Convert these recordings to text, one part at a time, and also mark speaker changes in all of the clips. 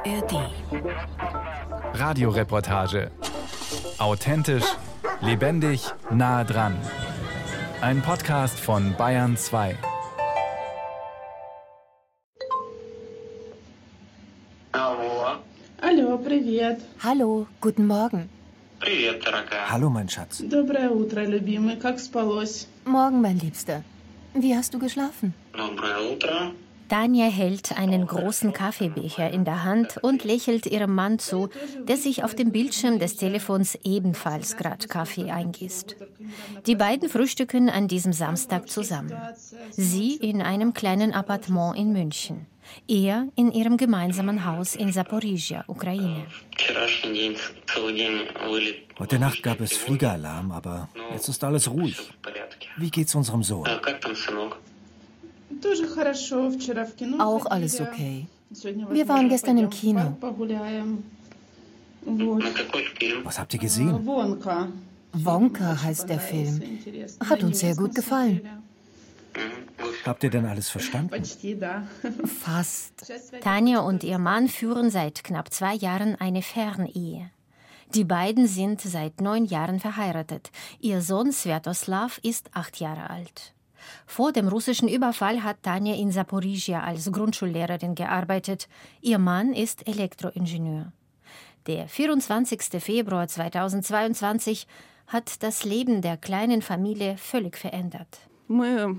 Speaker 1: ARD.
Speaker 2: Radioreportage. Authentisch, lebendig, nah dran. Ein Podcast von Bayern 2.
Speaker 3: Алло.
Speaker 4: Алло, привет.
Speaker 1: Hallo, guten Morgen.
Speaker 3: Привет, дорогая.
Speaker 5: Hallo, mein Schatz.
Speaker 4: Доброе утро, любимый. Как спалось?
Speaker 1: Morgen, mein Liebster. Wie hast du geschlafen?
Speaker 3: Доброе утро.
Speaker 6: Tanja hält einen großen Kaffeebecher in der Hand und lächelt ihrem Mann zu, der sich auf dem Bildschirm des Telefons ebenfalls gerade Kaffee eingießt. Die beiden frühstücken an diesem Samstag zusammen. Sie in einem kleinen Appartement in München. Er in ihrem gemeinsamen Haus in Saporizia, Ukraine.
Speaker 5: Heute Nacht gab es Fliegeralarm, aber jetzt ist alles ruhig. Wie geht's unserem Sohn?
Speaker 1: Auch alles okay. Wir waren gestern im Kino.
Speaker 5: Was habt ihr gesehen?
Speaker 1: Wonka heißt der Film. Hat uns sehr gut gefallen.
Speaker 4: Hm,
Speaker 5: habt ihr denn alles verstanden?
Speaker 1: Fast.
Speaker 6: Tanja und ihr Mann führen seit knapp zwei Jahren eine Fernehe. Die beiden sind seit neun Jahren verheiratet. Ihr Sohn Svetoslav ist acht Jahre alt. Vor dem russischen Überfall hat Tanja in Saporizhia als Grundschullehrerin gearbeitet. Ihr Mann ist Elektroingenieur. Der 24. Februar 2022 hat das Leben der kleinen Familie völlig verändert.
Speaker 7: Мы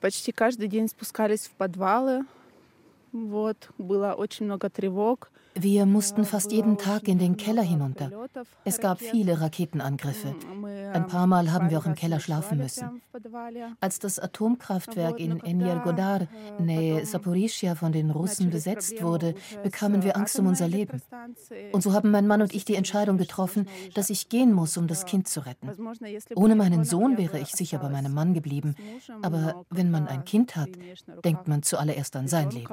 Speaker 7: почти каждый день спускались в подвалы. Вот, было очень много тревог.
Speaker 1: Wir mussten fast jeden Tag in den Keller hinunter. Es gab viele Raketenangriffe. Ein paar Mal haben wir auch im Keller schlafen müssen. Als das Atomkraftwerk in Energodar, Nähe Saporischia, von den Russen besetzt wurde, bekamen wir Angst um unser Leben. Und so haben mein Mann und ich die Entscheidung getroffen, dass ich gehen muss, um das Kind zu retten. Ohne meinen Sohn wäre ich sicher bei meinem Mann geblieben. Aber wenn man ein Kind hat, denkt man zuallererst an sein Leben.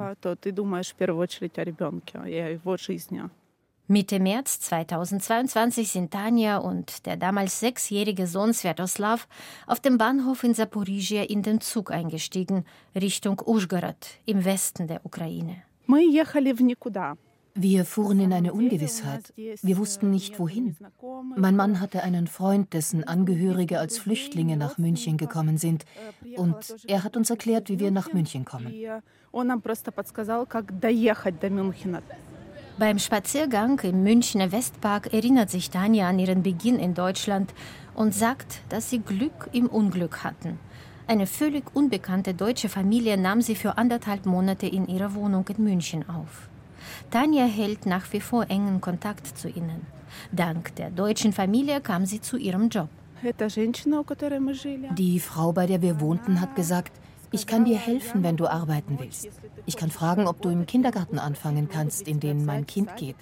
Speaker 6: Mitte März 2022 sind Tanja und der damals sechsjährige Sohn Svetoslav auf dem Bahnhof in Saporizia in den Zug eingestiegen, Richtung Uzhgorod im Westen der Ukraine.
Speaker 1: Wir fuhren in eine Ungewissheit. Wir wussten nicht, wohin. Mein Mann hatte einen Freund, dessen Angehörige als Flüchtlinge nach München gekommen sind. Und er hat uns erklärt, wie wir nach München kommen.
Speaker 6: Beim Spaziergang im Münchner Westpark erinnert sich Tanja an ihren Beginn in Deutschland und sagt, dass sie Glück im Unglück hatten. Eine völlig unbekannte deutsche Familie nahm sie für anderthalb Monate in ihrer Wohnung in München auf. Tanja hält nach wie vor engen Kontakt zu ihnen. Dank der deutschen Familie kam sie zu ihrem Job.
Speaker 1: Die Frau, bei der wir wohnten, hat gesagt, ich kann dir helfen, wenn du arbeiten willst. Ich kann fragen, ob du im Kindergarten anfangen kannst, in den mein Kind geht.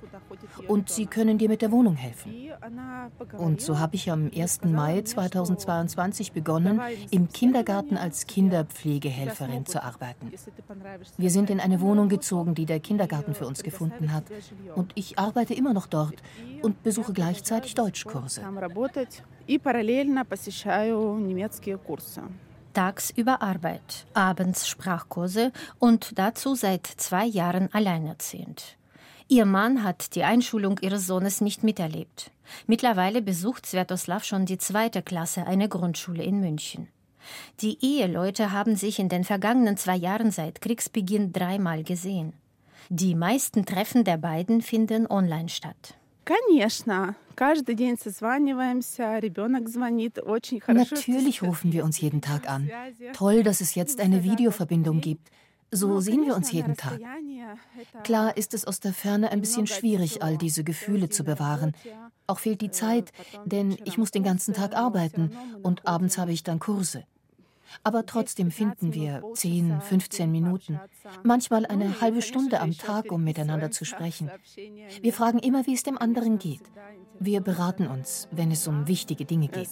Speaker 1: Und sie können dir mit der Wohnung helfen.
Speaker 7: И она
Speaker 1: Und so habe ich am 1. Mai 2022 begonnen, im Kindergarten als Kinderpflegehelferin zu arbeiten. Wir sind in eine Wohnung gezogen, die der Kindergarten für uns gefunden hat. Und ich arbeite immer noch dort und besuche gleichzeitig Deutschkurse.
Speaker 7: там работать и параллельно посещаю немецкие курсы.
Speaker 6: Tagsüber Arbeit, abends Sprachkurse und dazu seit zwei Jahren alleinerziehend. Ihr Mann hat die Einschulung ihres Sohnes nicht miterlebt. Mittlerweile besucht Svetoslav schon die zweite Klasse einer Grundschule in München. Die Eheleute haben sich in den vergangenen zwei Jahren seit Kriegsbeginn dreimal gesehen. Die meisten Treffen der beiden finden online statt.
Speaker 7: Конечно, каждый день созваниваемся, ребенок звонит, очень хорошо. что
Speaker 1: Natürlich
Speaker 7: сейчас
Speaker 1: rufen wir uns jeden Tag an.
Speaker 7: связи.
Speaker 1: Toll, dass es jetzt eine Videoverbindung gibt. So sehen wir uns jeden Tag. Klar ist es aus der Ferne ein bisschen schwierig, all diese Gefühle zu bewahren. Auch fehlt die Zeit, denn ich muss den ganzen Tag arbeiten und abends habe ich dann Kurse. Aber trotzdem finden wir 10, 15 Minuten, manchmal eine halbe Stunde am Tag, um miteinander zu sprechen. Wir fragen immer, wie es dem anderen geht. Wir beraten uns, wenn es um wichtige Dinge geht.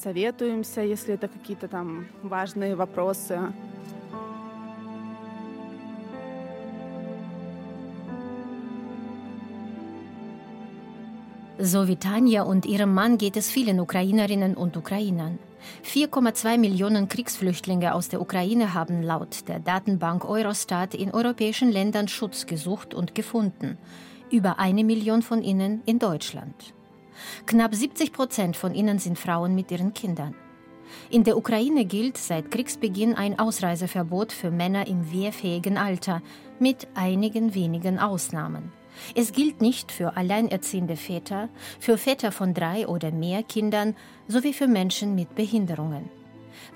Speaker 6: So wie Tanja und ihrem Mann geht es vielen Ukrainerinnen und Ukrainern. 4,2 Millionen Kriegsflüchtlinge aus der Ukraine haben laut der Datenbank Eurostat in europäischen Ländern Schutz gesucht und gefunden. Über eine Million von ihnen in Deutschland. Knapp 70 Prozent von ihnen sind Frauen mit ihren Kindern. In der Ukraine gilt seit Kriegsbeginn ein Ausreiseverbot für Männer im wehrfähigen Alter, mit einigen wenigen Ausnahmen. Es gilt nicht für alleinerziehende Väter, für Väter von drei oder mehr Kindern sowie für Menschen mit Behinderungen.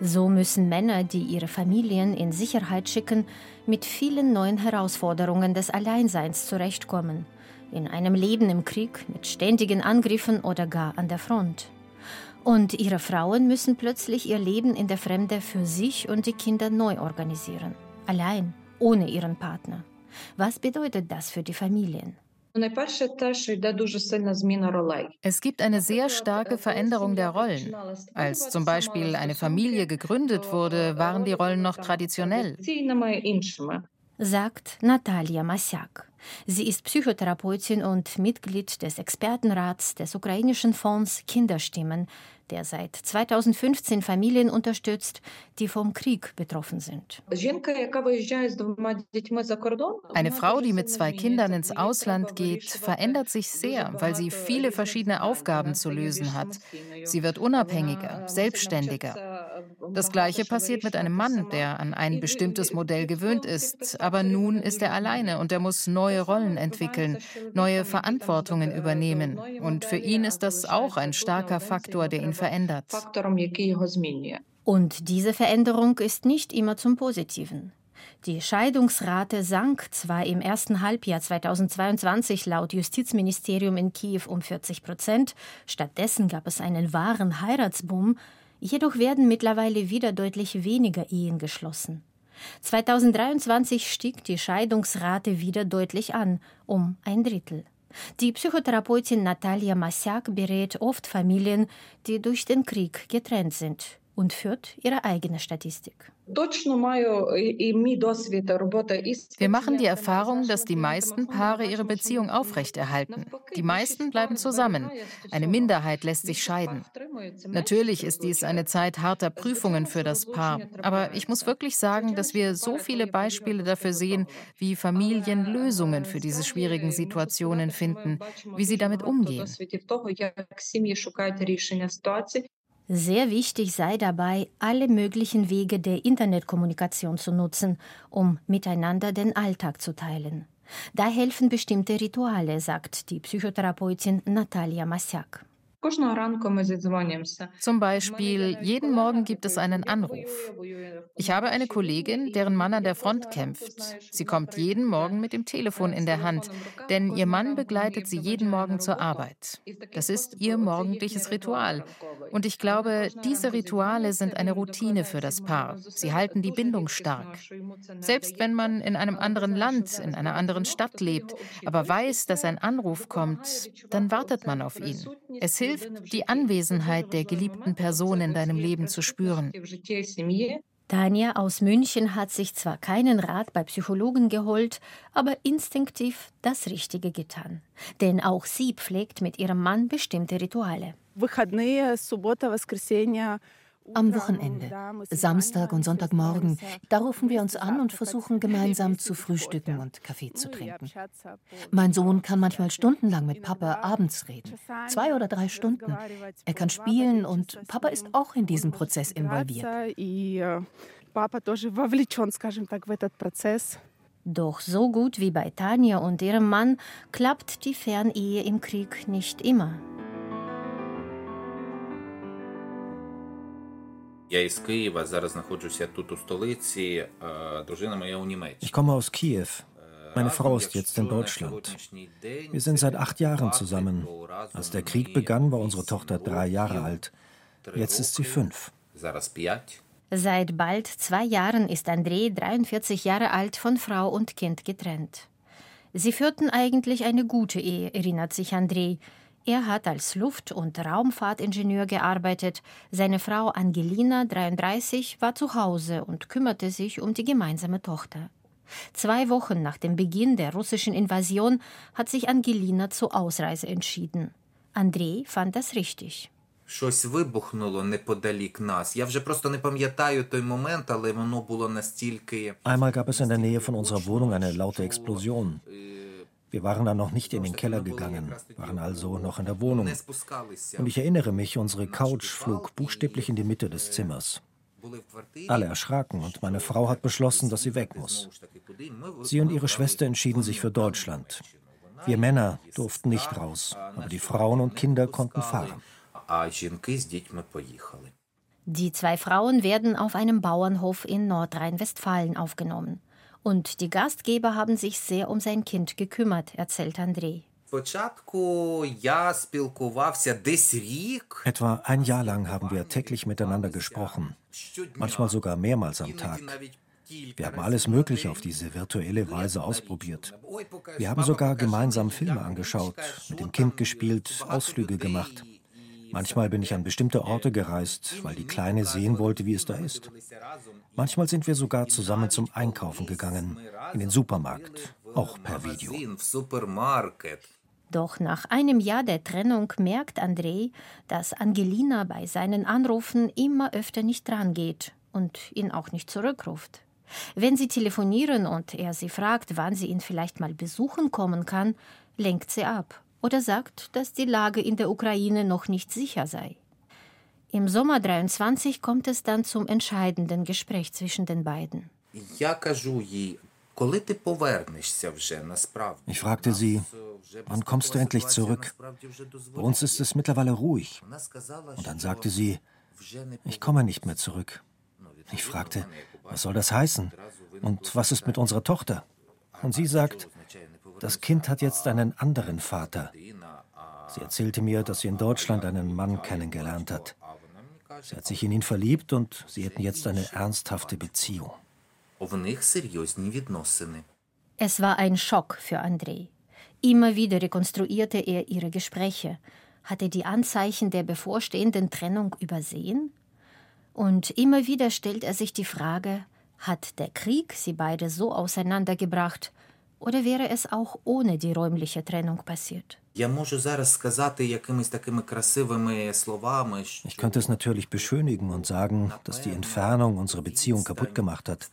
Speaker 6: So müssen Männer, die ihre Familien in Sicherheit schicken, mit vielen neuen Herausforderungen des Alleinseins zurechtkommen. In einem Leben im Krieg, mit ständigen Angriffen oder gar an der Front. Und ihre Frauen müssen plötzlich ihr Leben in der Fremde für sich und die Kinder neu organisieren. Allein, ohne ihren Partner. Was bedeutet das für die Familien?
Speaker 8: Es gibt eine sehr starke Veränderung der Rollen. Als zum Beispiel eine Familie gegründet wurde, waren die Rollen noch traditionell.
Speaker 6: Sagt Natalia Masyak. Sie ist Psychotherapeutin und Mitglied des Expertenrats des ukrainischen Fonds Kinderstimmen, der seit 2015 Familien unterstützt, die vom Krieg betroffen sind.
Speaker 8: Eine Frau, die mit zwei Kindern ins Ausland geht, verändert sich sehr, weil sie viele verschiedene Aufgaben zu lösen hat. Sie wird unabhängiger, selbstständiger. Das Gleiche passiert mit einem Mann, der an ein bestimmtes Modell gewöhnt ist, aber nun ist er alleine und er muss neue Rollen entwickeln, neue Verantwortungen übernehmen. Und für ihn ist das auch ein starker Faktor, der ihn verändert.
Speaker 6: Und diese Veränderung ist nicht immer zum Positiven. Die Scheidungsrate sank zwar im ersten Halbjahr 2022 laut Justizministerium in Kiew um 40 Prozent, stattdessen gab es einen wahren Heiratsboom, jedoch werden mittlerweile wieder deutlich weniger Ehen geschlossen. 2023 stieg die Scheidungsrate wieder deutlich an, um ein Drittel. Die Psychotherapeutin Natalia Masyak berät oft Familien, die durch den Krieg getrennt sind und führt ihre eigene Statistik.
Speaker 8: Wir machen die Erfahrung, dass die meisten Paare ihre Beziehung aufrechterhalten. Die meisten bleiben zusammen. Eine Minderheit lässt sich scheiden. Natürlich ist dies eine Zeit harter Prüfungen für das Paar. Aber ich muss wirklich sagen, dass wir so viele Beispiele dafür sehen, wie Familien Lösungen für diese schwierigen Situationen finden, wie sie damit umgehen.
Speaker 6: Sehr wichtig sei dabei, alle möglichen Wege der Internetkommunikation zu nutzen, um miteinander den Alltag zu teilen. Da helfen bestimmte Rituale, sagt die Psychotherapeutin Natalia Masyak.
Speaker 8: Zum Beispiel, jeden Morgen gibt es einen Anruf. Ich habe eine Kollegin, deren Mann an der Front kämpft. Sie kommt jeden Morgen mit dem Telefon in der Hand, denn ihr Mann begleitet sie jeden Morgen zur Arbeit. Das ist ihr morgendliches Ritual. Und ich glaube, diese Rituale sind eine Routine für das Paar. Sie halten die Bindung stark. Selbst wenn man in einem anderen Land, in einer anderen Stadt lebt, aber weiß, dass ein Anruf kommt, dann wartet man auf ihn. Es hilft, hilft, die Anwesenheit der geliebten Person in deinem Leben zu spüren.
Speaker 6: Tanja aus München hat sich zwar keinen Rat bei Psychologen geholt, aber instinktiv das Richtige getan. Denn auch sie pflegt mit ihrem Mann bestimmte Rituale.
Speaker 7: Выходные, суббота, воскресенье
Speaker 1: am Wochenende, Samstag und Sonntagmorgen, da rufen wir uns an und versuchen gemeinsam zu frühstücken und Kaffee zu trinken. Mein Sohn kann manchmal stundenlang mit Papa abends reden, zwei oder drei Stunden. Er kann spielen und Papa ist auch in diesen Prozess involviert.
Speaker 6: Doch so gut wie bei Tanja und ihrem Mann klappt die Fernehe im Krieg nicht immer.
Speaker 5: Ich komme aus Kiew. Meine Frau ist jetzt in Deutschland. Wir sind seit acht Jahren zusammen. Als der Krieg begann, war unsere Tochter drei Jahre alt. Jetzt ist sie fünf.
Speaker 6: Seit bald zwei Jahren ist Andrei, 43 Jahre alt, von Frau und Kind getrennt. Sie führten eigentlich eine gute Ehe, erinnert sich Andrei. Er hat als Luft- und Raumfahrtingenieur gearbeitet. Seine Frau Angelina, 33, war zu Hause und kümmerte sich um die gemeinsame Tochter. Zwei Wochen nach dem Beginn der russischen Invasion hat sich Angelina zur Ausreise entschieden. Andrei fand das richtig.
Speaker 9: Щось вибухнуло неподалік нас. Я вже просто не пам'ятаю той момент, але воно було настільки.
Speaker 5: Einmal gab es in der Nähe von unserer Wohnung eine laute Explosion. Wir waren dann noch nicht in den Keller gegangen, waren also noch in der Wohnung. Und ich erinnere mich, unsere Couch flog buchstäblich in die Mitte des Zimmers. Alle erschraken und meine Frau hat beschlossen, dass sie weg muss. Sie und ihre Schwester entschieden sich für Deutschland. Wir Männer durften nicht raus, aber die Frauen und Kinder konnten fahren.
Speaker 6: Die zwei Frauen werden auf einem Bauernhof in Nordrhein-Westfalen aufgenommen. Und die Gastgeber haben sich sehr um sein Kind gekümmert, erzählt Andrei.
Speaker 5: Etwa ein Jahr lang haben wir täglich miteinander gesprochen, manchmal sogar mehrmals am Tag. Wir haben alles Mögliche auf diese virtuelle Weise ausprobiert. Wir haben sogar gemeinsam Filme angeschaut, mit dem Kind gespielt, Ausflüge gemacht. Manchmal bin ich an bestimmte Orte gereist, weil die Kleine sehen wollte, wie es da ist. Manchmal sind wir sogar zusammen zum Einkaufen gegangen, in den Supermarkt, auch per Video.
Speaker 6: Doch nach einem Jahr der Trennung merkt Andrei, dass Angelina bei seinen Anrufen immer öfter nicht drangeht und ihn auch nicht zurückruft. Wenn sie telefonieren und er sie fragt, wann sie ihn vielleicht mal besuchen kommen kann, lenkt sie ab oder sagt, dass die Lage in der Ukraine noch nicht sicher sei. Im Sommer 23 kommt es dann zum entscheidenden Gespräch zwischen den beiden.
Speaker 5: Ich fragte sie, wann kommst du endlich zurück? Bei uns ist es mittlerweile ruhig. Und dann sagte sie, ich komme nicht mehr zurück. Ich fragte, was soll das heißen? Und was ist mit unserer Tochter? Und sie sagt, das Kind hat jetzt einen anderen Vater. Sie erzählte mir, dass sie in Deutschland einen Mann kennengelernt hat. Sie hat sich in ihn verliebt und sie hätten jetzt eine ernsthafte Beziehung.
Speaker 6: Es war ein Schock für Andrei. Immer wieder rekonstruierte er ihre Gespräche. Hat er die Anzeichen der bevorstehenden Trennung übersehen? Und immer wieder stellt er sich die Frage, hat der Krieg sie beide so auseinandergebracht, oder wäre es auch ohne die räumliche Trennung passiert?
Speaker 5: Ich könnte es natürlich beschönigen und sagen, dass die Entfernung unsere Beziehung kaputt gemacht hat,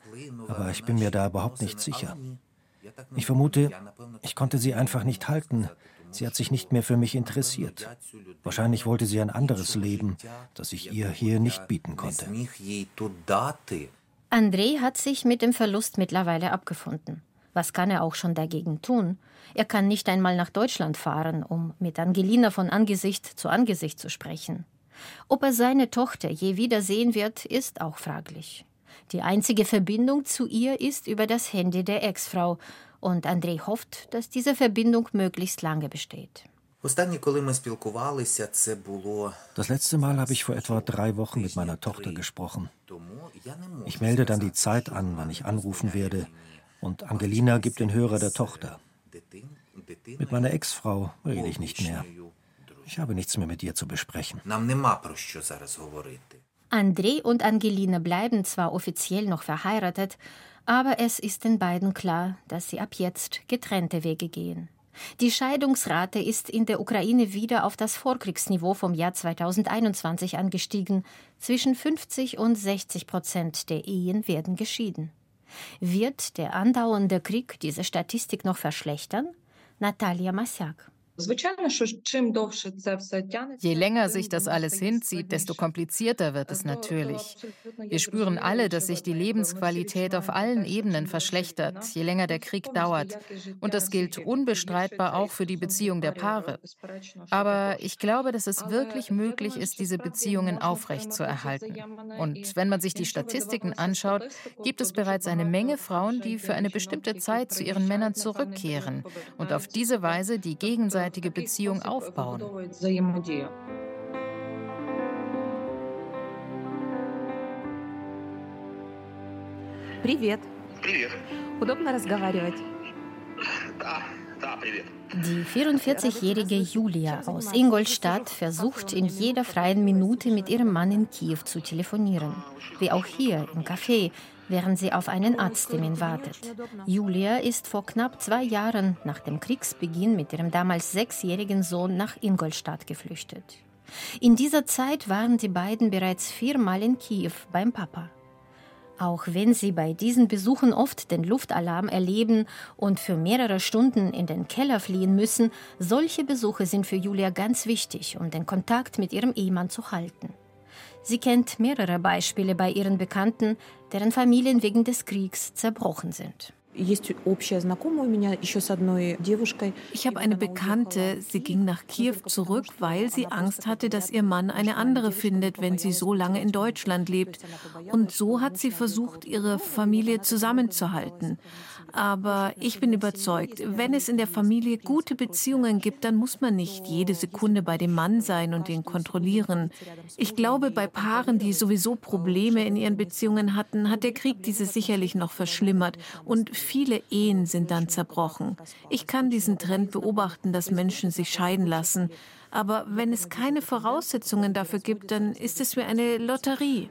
Speaker 5: aber ich bin mir da überhaupt nicht sicher. Ich vermute, ich konnte sie einfach nicht halten. Sie hat sich nicht mehr für mich interessiert. Wahrscheinlich wollte sie ein anderes Leben, das ich ihr hier nicht bieten konnte.
Speaker 6: André hat sich mit dem Verlust mittlerweile abgefunden. Was kann er auch schon dagegen tun? Er kann nicht einmal nach Deutschland fahren, um mit Angelina von Angesicht zu Angesicht zu sprechen. Ob er seine Tochter je wiedersehen wird, ist auch fraglich. Die einzige Verbindung zu ihr ist über das Handy der Ex-Frau, und Andrei hofft, dass diese Verbindung möglichst lange besteht.
Speaker 5: Das letzte Mal habe ich vor etwa drei Wochen mit meiner Tochter gesprochen. Ich melde dann die Zeit an, wann ich anrufen werde, und Angelina gibt den Hörer der Tochter. Mit meiner Ex-Frau rede ich nicht mehr. Ich habe nichts mehr mit ihr zu besprechen.
Speaker 6: André und Angelina bleiben zwar offiziell noch verheiratet, aber es ist den beiden klar, dass sie ab jetzt getrennte Wege gehen. Die Scheidungsrate ist in der Ukraine wieder auf das Vorkriegsniveau vom Jahr 2021 angestiegen. Zwischen 50 und 60 Prozent der Ehen werden geschieden. Wird der andauernde Krieg diese Statistik noch verschlechtern? Natalia Masyak.
Speaker 8: Je länger sich das alles hinzieht, desto komplizierter wird es natürlich. Wir spüren alle, dass sich die Lebensqualität auf allen Ebenen verschlechtert, je länger der Krieg dauert. Und das gilt unbestreitbar auch für die Beziehung der Paare. Aber ich glaube, dass es wirklich möglich ist, diese Beziehungen aufrechtzuerhalten. Und wenn man sich die Statistiken anschaut, gibt es bereits eine Menge Frauen, die für eine bestimmte Zeit zu ihren Männern zurückkehren und auf diese Weise die gegenseitige gegenseitige Beziehung aufbauen.
Speaker 10: Привет. Привет. Удобно разговаривать?
Speaker 6: Да, да, привет. Die 44-jährige Julia aus Ingolstadt versucht in jeder freien Minute mit ihrem Mann in Kiew zu telefonieren. Wie auch hier im Café, während sie auf einen Arzttermin wartet. Julia ist vor knapp zwei Jahren nach dem Kriegsbeginn mit ihrem damals sechsjährigen Sohn nach Ingolstadt geflüchtet. In dieser Zeit waren die beiden bereits viermal in Kiew beim Papa. Auch wenn sie bei diesen Besuchen oft den Luftalarm erleben und für mehrere Stunden in den Keller fliehen müssen, solche Besuche sind für Julia ganz wichtig, um den Kontakt mit ihrem Ehemann zu halten. Sie kennt mehrere Beispiele bei ihren Bekannten, deren Familien wegen des Kriegs zerbrochen sind.
Speaker 10: Ich
Speaker 11: habe eine Bekannte, sie ging nach Kiew zurück, weil sie Angst hatte, dass ihr Mann eine andere findet, wenn sie so lange in Deutschland lebt. Und so hat sie versucht, ihre Familie zusammenzuhalten. Aber ich bin überzeugt, wenn es in der Familie gute Beziehungen gibt, dann muss man nicht jede Sekunde bei dem Mann sein und ihn kontrollieren. Ich glaube, bei Paaren, die sowieso Probleme in ihren Beziehungen hatten, hat der Krieg diese sicherlich noch verschlimmert und viele Ehen sind dann zerbrochen. Ich kann diesen Trend beobachten, dass Menschen sich scheiden lassen. Aber wenn es keine Voraussetzungen dafür gibt, dann ist es wie eine Lotterie.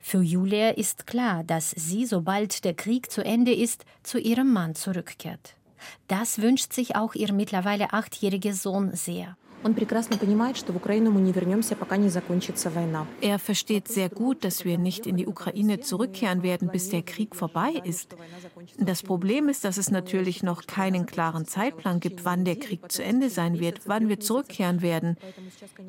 Speaker 6: Für Julia ist klar, dass sie, sobald der Krieg zu Ende ist, zu ihrem Mann zurückkehrt. Das wünscht sich auch ihr mittlerweile achtjähriger Sohn sehr.
Speaker 11: Er versteht sehr gut, dass wir nicht in die Ukraine zurückkehren werden, bis der Krieg vorbei ist. Das Problem ist, dass es natürlich noch keinen klaren Zeitplan gibt, wann der Krieg zu Ende sein wird, wann wir zurückkehren werden.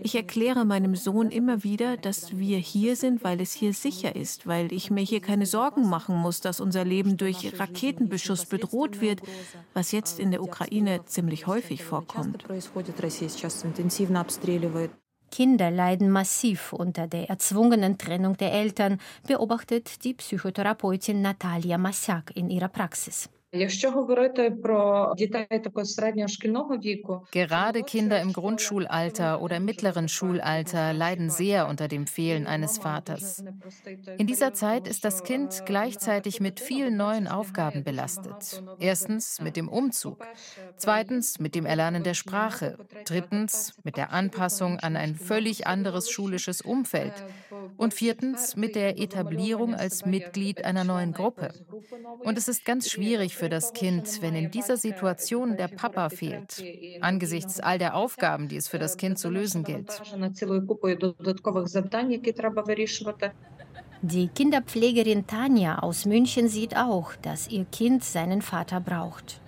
Speaker 11: Ich erkläre meinem Sohn immer wieder, dass wir hier sind, weil es hier sicher ist, weil ich mir hier keine Sorgen machen muss, dass unser Leben durch Raketenbeschuss bedroht wird, was jetzt in der Ukraine ziemlich häufig vorkommt.
Speaker 6: Kinder leiden massiv unter der erzwungenen Trennung der Eltern, beobachtet die Psychotherapeutin Natalia Massak in ihrer Praxis.
Speaker 8: Gerade Kinder im Grundschulalter oder mittleren Schulalter leiden sehr unter dem Fehlen eines Vaters. In dieser Zeit ist das Kind gleichzeitig mit vielen neuen Aufgaben belastet. Erstens mit dem Umzug, zweitens mit dem Erlernen der Sprache, drittens mit der Anpassung an ein völlig anderes schulisches Umfeld und viertens mit der Etablierung als Mitglied einer neuen Gruppe. Und es ist ganz schwierig für das Kind, wenn in dieser Situation der Papa fehlt, angesichts all der Aufgaben, die es für das Kind zu lösen gilt.
Speaker 6: Die Kinderpflegerin Tanja aus München sieht auch, dass ihr Kind seinen Vater braucht.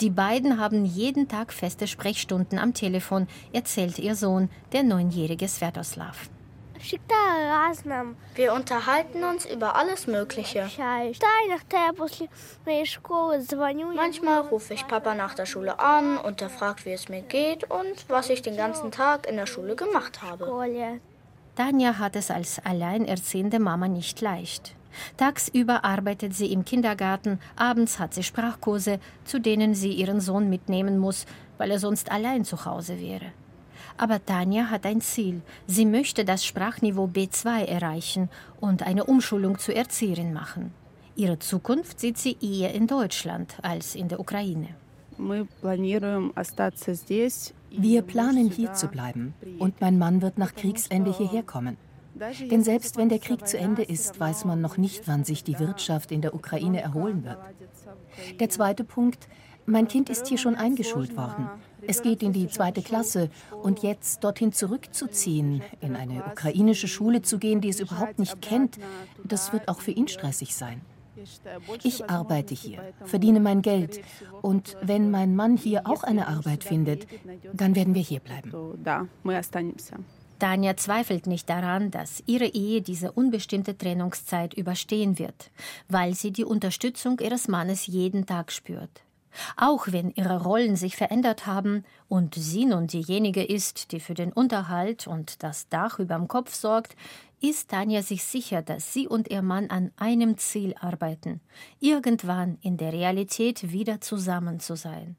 Speaker 6: Die beiden haben jeden Tag feste Sprechstunden am Telefon, erzählt ihr Sohn, der neunjährige Svetoslav.
Speaker 12: Wir unterhalten uns über alles Mögliche. Manchmal rufe ich Papa nach der Schule an und er fragt, wie es mir geht und was ich den ganzen Tag in der Schule gemacht habe.
Speaker 6: Tanja hat es als alleinerziehende Mama nicht leicht. Tagsüber arbeitet sie im Kindergarten, abends hat sie Sprachkurse, zu denen sie ihren Sohn mitnehmen muss, weil er sonst allein zu Hause wäre. Aber Tanja hat ein Ziel. Sie möchte das Sprachniveau B2 erreichen und eine Umschulung zur Erzieherin machen. Ihre Zukunft sieht sie eher in Deutschland als in der Ukraine.
Speaker 1: Wir planen hier zu bleiben und mein Mann wird nach Kriegsende hierher kommen. Denn selbst wenn der Krieg zu Ende ist, weiß man noch nicht, wann sich die Wirtschaft in der Ukraine erholen wird. Der zweite Punkt, mein Kind ist hier schon eingeschult worden. Es geht in die zweite Klasse und jetzt dorthin zurückzuziehen, in eine ukrainische Schule zu gehen, die es überhaupt nicht kennt, das wird auch für ihn stressig sein. Ich arbeite hier, verdiene mein Geld und wenn mein Mann hier auch eine Arbeit findet, dann werden wir hier bleiben.
Speaker 6: Tanja zweifelt nicht daran, dass ihre Ehe diese unbestimmte Trennungszeit überstehen wird, weil sie die Unterstützung ihres Mannes jeden Tag spürt. Auch wenn ihre Rollen sich verändert haben und sie nun diejenige ist, die für den Unterhalt und das Dach überm Kopf sorgt, ist Tanja sich sicher, dass sie und ihr Mann an einem Ziel arbeiten, irgendwann in der Realität wieder zusammen zu sein.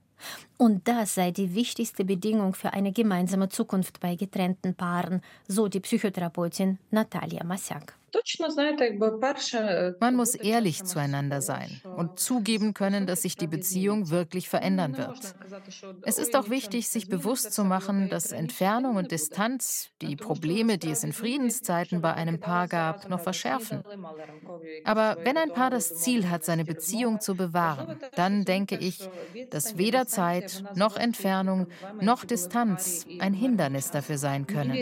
Speaker 6: Und das sei die wichtigste Bedingung für eine gemeinsame Zukunft bei getrennten Paaren, so die Psychotherapeutin Natalia Massak.
Speaker 8: Man muss ehrlich zueinander sein und zugeben können, dass sich die Beziehung wirklich verändern wird. Es ist auch wichtig, sich bewusst zu machen, dass Entfernung und Distanz die Probleme, die es in Friedenszeiten bei einem Paar gab, noch verschärfen. Aber wenn ein Paar das Ziel hat, seine Beziehung zu bewahren, dann denke ich, dass weder Zeit noch Entfernung noch Distanz ein Hindernis dafür sein können.